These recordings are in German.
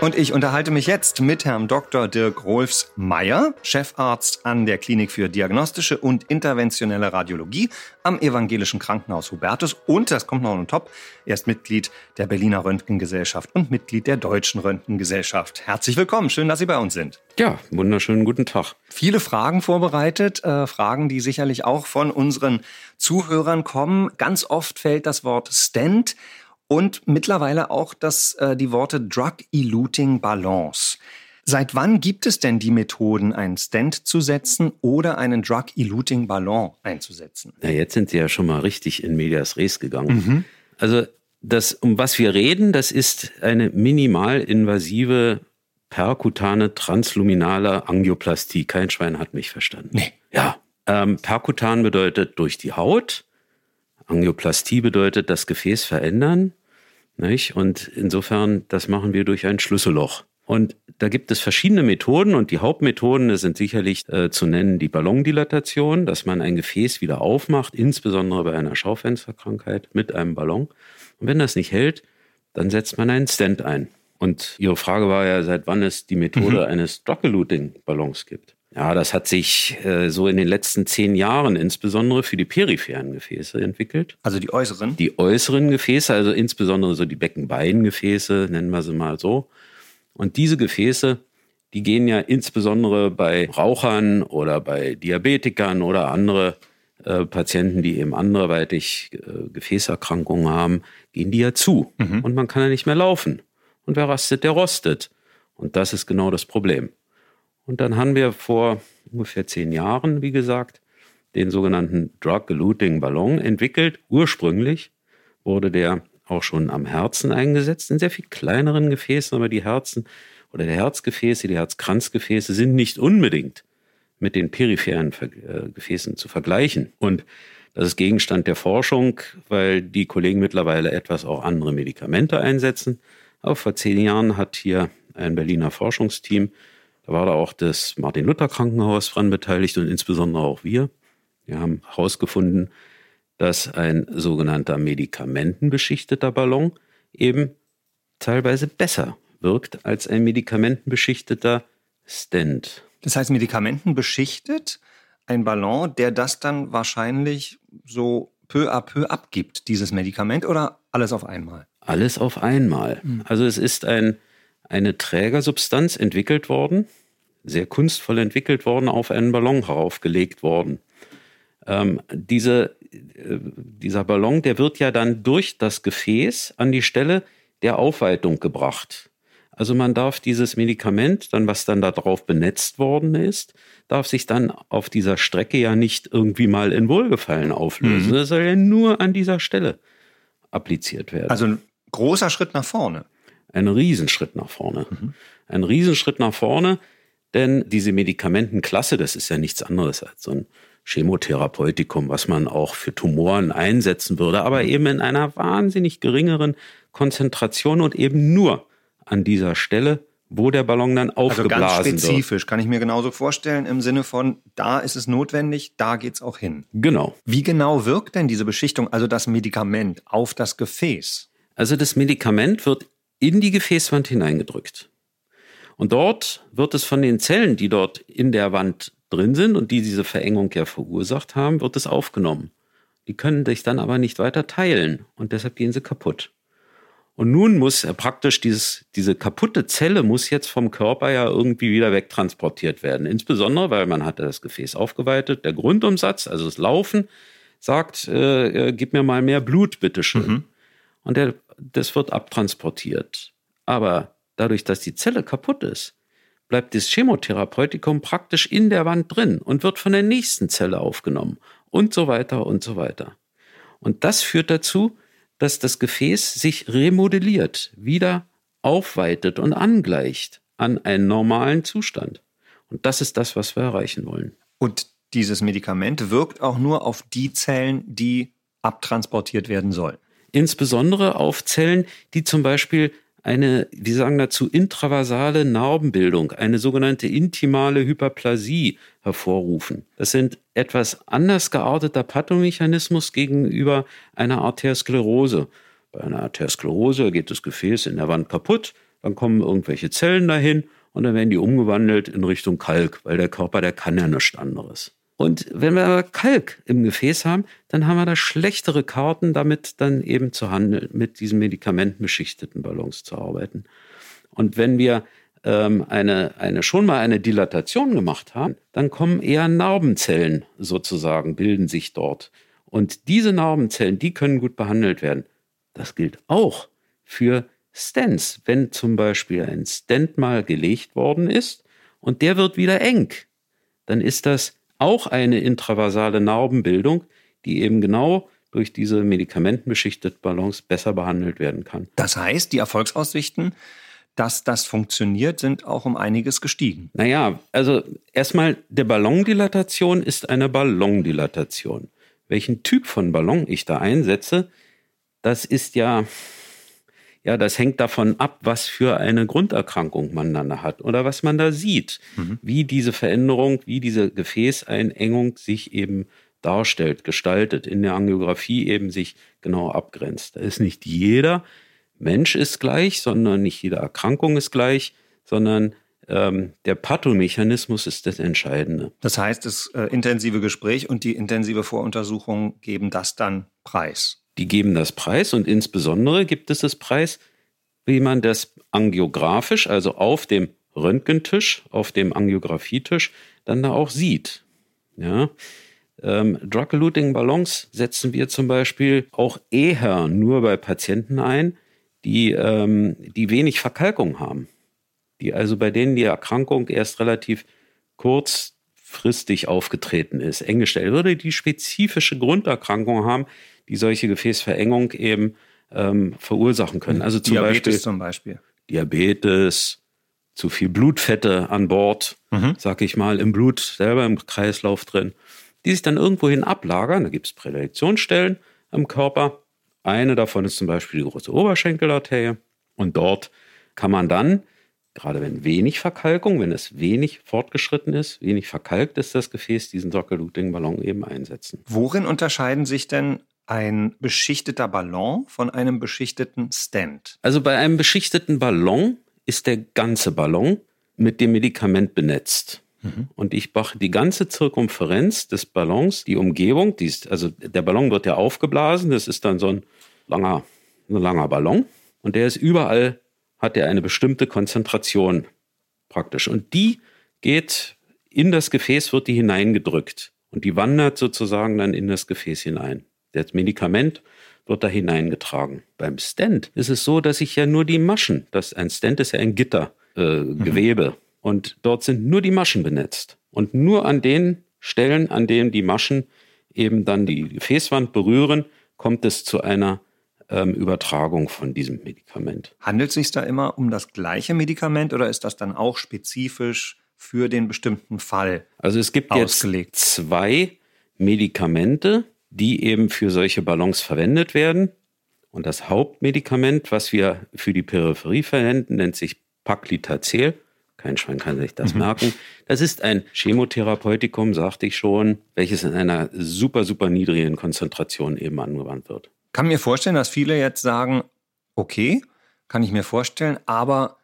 Und ich unterhalte mich jetzt mit Herrn Dr. Dirk Rolfs Meyer, Chefarzt an der Klinik für diagnostische und interventionelle Radiologie am Evangelischen Krankenhaus Hubertus. Und, das kommt noch on top, er ist Mitglied der Berliner Röntgengesellschaft und Mitglied der Deutschen Röntgengesellschaft. Herzlich willkommen, schön, dass Sie bei uns sind. Ja, wunderschönen guten Tag. Viele Fragen vorbereitet, äh, Fragen, die sicherlich auch von unseren Zuhörern kommen. Ganz oft fällt das Wort Stent und mittlerweile auch das, äh, die Worte Drug-Eluting Balance. Seit wann gibt es denn die Methoden, einen Stent zu setzen oder einen Drug-Eluting Ballon einzusetzen? Na, jetzt sind Sie ja schon mal richtig in Medias Res gegangen. Mhm. Also das, um was wir reden, das ist eine minimalinvasive perkutane transluminale Angioplastie. Kein Schwein hat mich verstanden. Nee. Ja. Ähm, perkutan bedeutet durch die Haut. Angioplastie bedeutet das Gefäß verändern. Nicht? Und insofern, das machen wir durch ein Schlüsselloch. Und da gibt es verschiedene Methoden und die Hauptmethoden sind sicherlich äh, zu nennen die Ballondilatation, dass man ein Gefäß wieder aufmacht, insbesondere bei einer Schaufensterkrankheit mit einem Ballon. Und wenn das nicht hält, dann setzt man einen Stent ein. Und Ihre Frage war ja, seit wann es die Methode mhm. eines Drug-Eluting-Ballons gibt. Ja, das hat sich äh, so in den letzten zehn Jahren insbesondere für die peripheren Gefäße entwickelt. Also die äußeren? Die äußeren Gefäße, also insbesondere so die Beckenbeingefäße, nennen wir sie mal so. Und diese Gefäße, die gehen ja insbesondere bei Rauchern oder bei Diabetikern oder andere äh, Patienten, die eben anderweitig äh, Gefäßerkrankungen haben, gehen die ja zu. Mhm. Und man kann ja nicht mehr laufen. Und wer rastet, der rostet. Und das ist genau das Problem. Und dann haben wir vor ungefähr zehn Jahren, wie gesagt, den sogenannten Drug-Eluting Ballon entwickelt. Ursprünglich wurde der auch schon am Herzen eingesetzt, in sehr viel kleineren Gefäßen, aber die Herzen oder die Herzgefäße, die Herzkranzgefäße sind nicht unbedingt mit den peripheren äh, Gefäßen zu vergleichen. Und das ist Gegenstand der Forschung, weil die Kollegen mittlerweile etwas auch andere Medikamente einsetzen. Aber vor zehn Jahren hat hier ein Berliner Forschungsteam war da auch das Martin-Luther-Krankenhaus dran beteiligt und insbesondere auch wir. Wir haben herausgefunden, dass ein sogenannter medikamentenbeschichteter Ballon eben teilweise besser wirkt als ein medikamentenbeschichteter Stent. Das heißt, medikamentenbeschichtet, ein Ballon, der das dann wahrscheinlich so peu à peu abgibt, dieses Medikament, oder alles auf einmal? Alles auf einmal. Mhm. Also es ist ein, eine Trägersubstanz entwickelt worden, sehr kunstvoll entwickelt worden, auf einen Ballon heraufgelegt worden. Ähm, diese, äh, dieser Ballon, der wird ja dann durch das Gefäß an die Stelle der Aufweitung gebracht. Also man darf dieses Medikament, dann was dann darauf benetzt worden ist, darf sich dann auf dieser Strecke ja nicht irgendwie mal in Wohlgefallen auflösen. Mhm. Das soll ja nur an dieser Stelle appliziert werden. Also ein großer Schritt nach vorne. Ein Riesenschritt nach vorne. Mhm. Ein Riesenschritt nach vorne, denn diese Medikamentenklasse, das ist ja nichts anderes als so ein Chemotherapeutikum, was man auch für Tumoren einsetzen würde, aber eben in einer wahnsinnig geringeren Konzentration und eben nur an dieser Stelle, wo der Ballon dann aufgeblasen also ganz spezifisch, wird. kann ich mir genauso vorstellen, im Sinne von, da ist es notwendig, da geht's auch hin. Genau. Wie genau wirkt denn diese Beschichtung, also das Medikament, auf das Gefäß? Also das Medikament wird in die Gefäßwand hineingedrückt. Und dort wird es von den Zellen, die dort in der Wand drin sind und die diese Verengung ja verursacht haben, wird es aufgenommen. Die können sich dann aber nicht weiter teilen und deshalb gehen sie kaputt. Und nun muss praktisch dieses, diese kaputte Zelle muss jetzt vom Körper ja irgendwie wieder wegtransportiert werden. Insbesondere, weil man hat das Gefäß aufgeweitet. Der Grundumsatz, also das Laufen, sagt, äh, äh gib mir mal mehr Blut, bitteschön. Mhm. Und der, das wird abtransportiert. Aber dadurch, dass die Zelle kaputt ist, bleibt das Chemotherapeutikum praktisch in der Wand drin und wird von der nächsten Zelle aufgenommen und so weiter und so weiter. Und das führt dazu, dass das Gefäß sich remodelliert, wieder aufweitet und angleicht an einen normalen Zustand. Und das ist das, was wir erreichen wollen. Und dieses Medikament wirkt auch nur auf die Zellen, die abtransportiert werden sollen. Insbesondere auf Zellen, die zum Beispiel eine, wir sagen dazu, intravasale Narbenbildung, eine sogenannte intimale Hyperplasie hervorrufen. Das sind etwas anders gearteter Pathomechanismus gegenüber einer Arteriosklerose. Bei einer Arteriosklerose geht das Gefäß in der Wand kaputt, dann kommen irgendwelche Zellen dahin und dann werden die umgewandelt in Richtung Kalk, weil der Körper, der kann ja nichts anderes. Und wenn wir aber Kalk im Gefäß haben, dann haben wir da schlechtere Karten, damit dann eben zu handeln, mit diesen medikamentenbeschichteten Ballons zu arbeiten. Und wenn wir ähm, eine, eine, schon mal eine Dilatation gemacht haben, dann kommen eher Narbenzellen sozusagen, bilden sich dort. Und diese Narbenzellen, die können gut behandelt werden. Das gilt auch für Stents. Wenn zum Beispiel ein Stent mal gelegt worden ist und der wird wieder eng, dann ist das auch eine intravasale Narbenbildung, die eben genau durch diese medikamentenbeschichtete Ballons besser behandelt werden kann. Das heißt, die Erfolgsaussichten, dass das funktioniert, sind auch um einiges gestiegen. Naja, also erstmal, der Ballondilatation ist eine Ballondilatation. Welchen Typ von Ballon ich da einsetze, das ist ja ja, das hängt davon ab, was für eine Grunderkrankung man dann hat oder was man da sieht, mhm. wie diese Veränderung, wie diese Gefäßeinengung sich eben darstellt, gestaltet, in der Angiografie eben sich genau abgrenzt. Da ist nicht jeder Mensch ist gleich, sondern nicht jede Erkrankung ist gleich, sondern ähm, der Pathomechanismus ist das Entscheidende. Das heißt, das äh, intensive Gespräch und die intensive Voruntersuchung geben das dann preis die geben das Preis und insbesondere gibt es das Preis, wie man das angiografisch, also auf dem Röntgentisch, auf dem Angiografietisch, dann da auch sieht. Ja. Ähm, Drug-Eluting-Ballons setzen wir zum Beispiel auch eher nur bei Patienten ein, die, ähm, die wenig Verkalkung haben. Die also bei denen die Erkrankung erst relativ kurzfristig aufgetreten ist, eng gestellt würde, die spezifische Grunderkrankung haben, die solche Gefäßverengung eben ähm, verursachen können. Also zum Diabetes Beispiel, zum Beispiel. Diabetes, zu viel Blutfette an Bord, mhm. sag ich mal, im Blut selber im Kreislauf drin, die sich dann irgendwohin ablagern. Da gibt es Prädiktionsstellen im Körper. Eine davon ist zum Beispiel die große Oberschenkelarterie. Und dort kann man dann, gerade wenn wenig Verkalkung, wenn es wenig fortgeschritten ist, wenig verkalkt ist das Gefäß, diesen Sockel-Luting-Ballon eben einsetzen. Worin unterscheiden sich denn ein beschichteter Ballon von einem beschichteten Stand? Also bei einem beschichteten Ballon ist der ganze Ballon mit dem Medikament benetzt. Mhm. Und ich mache die ganze Zirkumferenz des Ballons, die Umgebung, die ist, also der Ballon wird ja aufgeblasen, das ist dann so ein langer, ein langer Ballon. Und der ist überall, hat er eine bestimmte Konzentration praktisch. Und die geht in das Gefäß, wird die hineingedrückt. Und die wandert sozusagen dann in das Gefäß hinein. Das Medikament wird da hineingetragen. Beim Stent ist es so, dass ich ja nur die Maschen, das, ein Stent ist ja ein Gittergewebe, äh, mhm. und dort sind nur die Maschen benetzt. Und nur an den Stellen, an denen die Maschen eben dann die Gefäßwand berühren, kommt es zu einer ähm, Übertragung von diesem Medikament. Handelt es sich da immer um das gleiche Medikament oder ist das dann auch spezifisch für den bestimmten Fall? Also es gibt ausgelegt? jetzt zwei Medikamente, die eben für solche Ballons verwendet werden. Und das Hauptmedikament, was wir für die Peripherie verwenden, nennt sich Paclitazel. Kein Schwein kann sich das mhm. merken. Das ist ein Chemotherapeutikum, sagte ich schon, welches in einer super, super niedrigen Konzentration eben angewandt wird. Kann mir vorstellen, dass viele jetzt sagen, okay, kann ich mir vorstellen, aber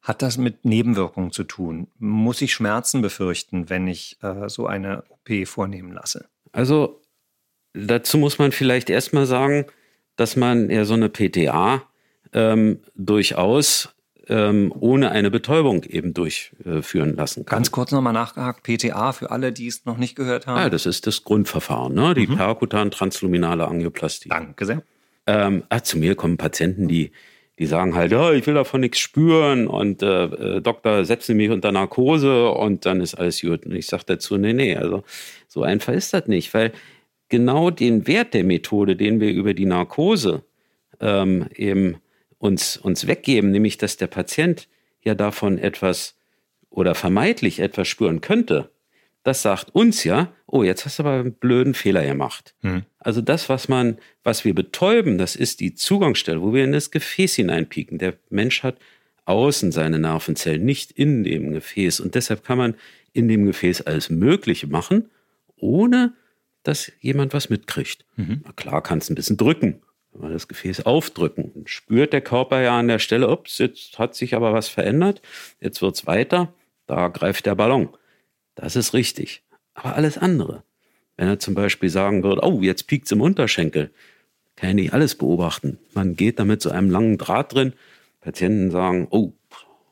hat das mit Nebenwirkungen zu tun? Muss ich Schmerzen befürchten, wenn ich äh, so eine OP vornehmen lasse? Also Dazu muss man vielleicht erstmal sagen, dass man ja so eine PTA ähm, durchaus ähm, ohne eine Betäubung eben durchführen lassen kann. Ganz kurz nochmal nachgehakt, PTA für alle, die es noch nicht gehört haben. Ja, das ist das Grundverfahren, ne? die mhm. perkutan transluminale Angioplastie. Danke sehr. Ähm, ah, zu mir kommen Patienten, die, die sagen halt, oh, ich will davon nichts spüren und äh, äh, Doktor, setzen mich unter Narkose und dann ist alles gut. Und ich sage dazu, nee, nee, also so einfach ist das nicht, weil genau den Wert der Methode, den wir über die Narkose ähm, eben uns, uns weggeben, nämlich dass der Patient ja davon etwas oder vermeintlich etwas spüren könnte, das sagt uns ja, oh, jetzt hast du aber einen blöden Fehler gemacht. Hm. Also das, was man, was wir betäuben, das ist die Zugangsstelle, wo wir in das Gefäß hineinpieken. Der Mensch hat außen seine Nervenzellen, nicht in dem Gefäß. Und deshalb kann man in dem Gefäß alles Mögliche machen, ohne dass jemand was mitkriegt. Mhm. Na klar, kannst ein bisschen drücken, wir das Gefäß aufdrücken. Dann spürt der Körper ja an der Stelle, ups, jetzt hat sich aber was verändert, jetzt wird's weiter, da greift der Ballon. Das ist richtig. Aber alles andere, wenn er zum Beispiel sagen würde, oh, jetzt piekt es im Unterschenkel, kann ja nicht alles beobachten. Man geht damit zu einem langen Draht drin. Patienten sagen, oh,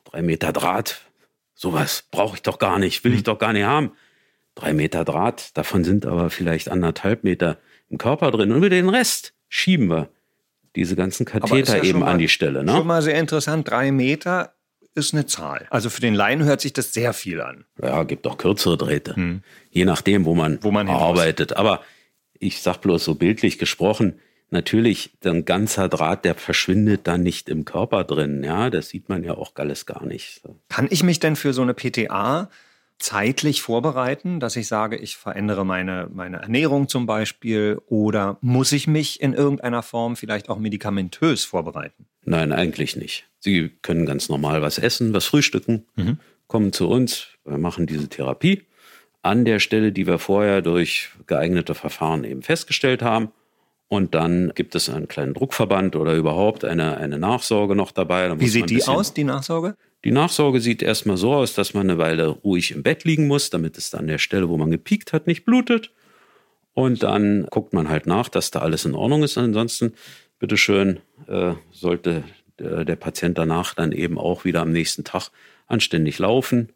drei Meter Draht, sowas brauche ich doch gar nicht, will ich hm. doch gar nicht haben. Drei Meter Draht, davon sind aber vielleicht anderthalb Meter im Körper drin. Und über den Rest schieben wir diese ganzen Katheter ja eben mal, an die Stelle. Ne? Schon mal sehr interessant, drei Meter ist eine Zahl. Also für den Laien hört sich das sehr viel an. Ja, gibt auch kürzere Drähte. Hm. Je nachdem, wo man, wo man arbeitet. Aber ich sag bloß so bildlich gesprochen, natürlich, ein ganzer Draht, der verschwindet dann nicht im Körper drin. Ja, das sieht man ja auch alles gar nicht. Kann ich mich denn für so eine PTA zeitlich vorbereiten, dass ich sage, ich verändere meine, meine Ernährung zum Beispiel oder muss ich mich in irgendeiner Form vielleicht auch medikamentös vorbereiten? Nein, eigentlich nicht. Sie können ganz normal was essen, was frühstücken, mhm. kommen zu uns, wir machen diese Therapie an der Stelle, die wir vorher durch geeignete Verfahren eben festgestellt haben. Und dann gibt es einen kleinen Druckverband oder überhaupt eine, eine Nachsorge noch dabei. Wie sieht die aus, die Nachsorge? Die Nachsorge sieht erstmal so aus, dass man eine Weile ruhig im Bett liegen muss, damit es an der Stelle, wo man gepiekt hat, nicht blutet. Und dann guckt man halt nach, dass da alles in Ordnung ist. Ansonsten, bitteschön, äh, sollte der, der Patient danach dann eben auch wieder am nächsten Tag anständig laufen,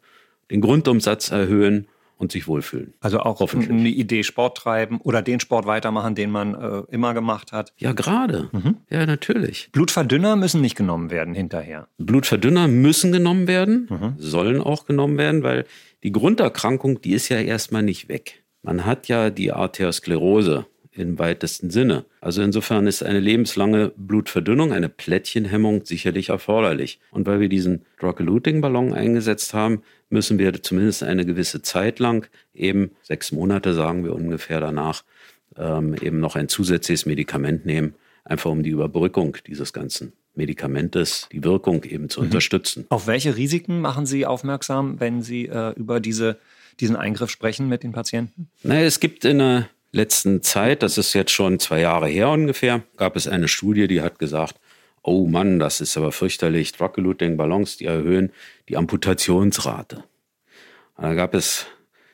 den Grundumsatz erhöhen und sich wohlfühlen. Also auch eine Idee Sport treiben oder den Sport weitermachen, den man äh, immer gemacht hat. Ja, gerade. Mhm. Ja, natürlich. Blutverdünner müssen nicht genommen werden hinterher. Blutverdünner müssen genommen werden, mhm. sollen auch genommen werden, weil die Grunderkrankung, die ist ja erstmal nicht weg. Man hat ja die Arteriosklerose im weitesten Sinne. Also insofern ist eine lebenslange Blutverdünnung, eine Plättchenhemmung sicherlich erforderlich. Und weil wir diesen Drug-Eluting-Ballon eingesetzt haben, müssen wir zumindest eine gewisse Zeit lang, eben sechs Monate sagen wir ungefähr danach, ähm, eben noch ein zusätzliches Medikament nehmen, einfach um die Überbrückung dieses ganzen Medikamentes, die Wirkung eben zu mhm. unterstützen. Auf welche Risiken machen Sie aufmerksam, wenn Sie äh, über diese, diesen Eingriff sprechen mit den Patienten? Naja, es gibt in der letzten Zeit, das ist jetzt schon zwei Jahre her ungefähr, gab es eine Studie, die hat gesagt, oh Mann, das ist aber fürchterlich, Drug-Eluting-Ballons, die erhöhen die Amputationsrate. Da gab es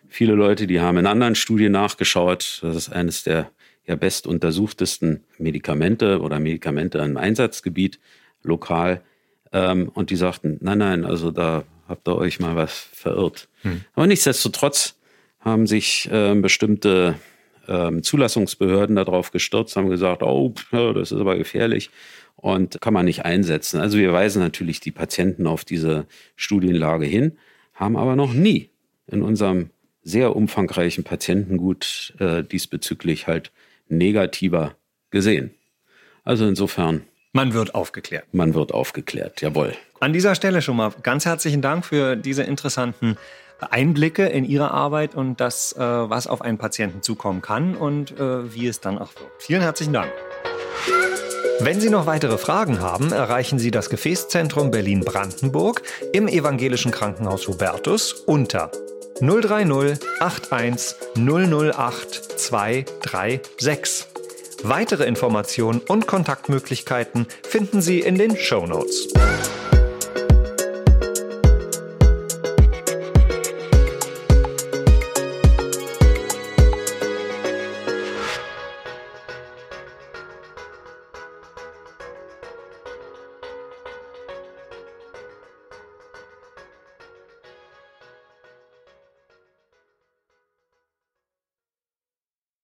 viele Leute, die haben in anderen Studien nachgeschaut. Das ist eines der ja best untersuchtesten Medikamente oder Medikamente im Einsatzgebiet lokal. Ähm, und die sagten, nein, nein, also da habt ihr euch mal was verirrt. Hm. Aber nichtsdestotrotz haben sich äh, bestimmte ähm, Zulassungsbehörden darauf gestürzt, haben gesagt, oh, das ist aber gefährlich und kann man nicht einsetzen. Also wir weisen natürlich die Patienten auf diese Studienlage hin, haben aber noch nie in unserem sehr umfangreichen Patientengut äh, diesbezüglich halt negativer gesehen. Also insofern. Man wird aufgeklärt. Man wird aufgeklärt, jawohl. An dieser Stelle schon mal ganz herzlichen Dank für diese interessanten Einblicke in Ihre Arbeit und das, äh, was auf einen Patienten zukommen kann und äh, wie es dann auch wirkt. Vielen herzlichen Dank. Wenn Sie noch weitere Fragen haben, erreichen Sie das Gefäßzentrum Berlin-Brandenburg im Evangelischen Krankenhaus Hubertus unter 030 81 008 236. Weitere Informationen und Kontaktmöglichkeiten finden Sie in den Show Notes.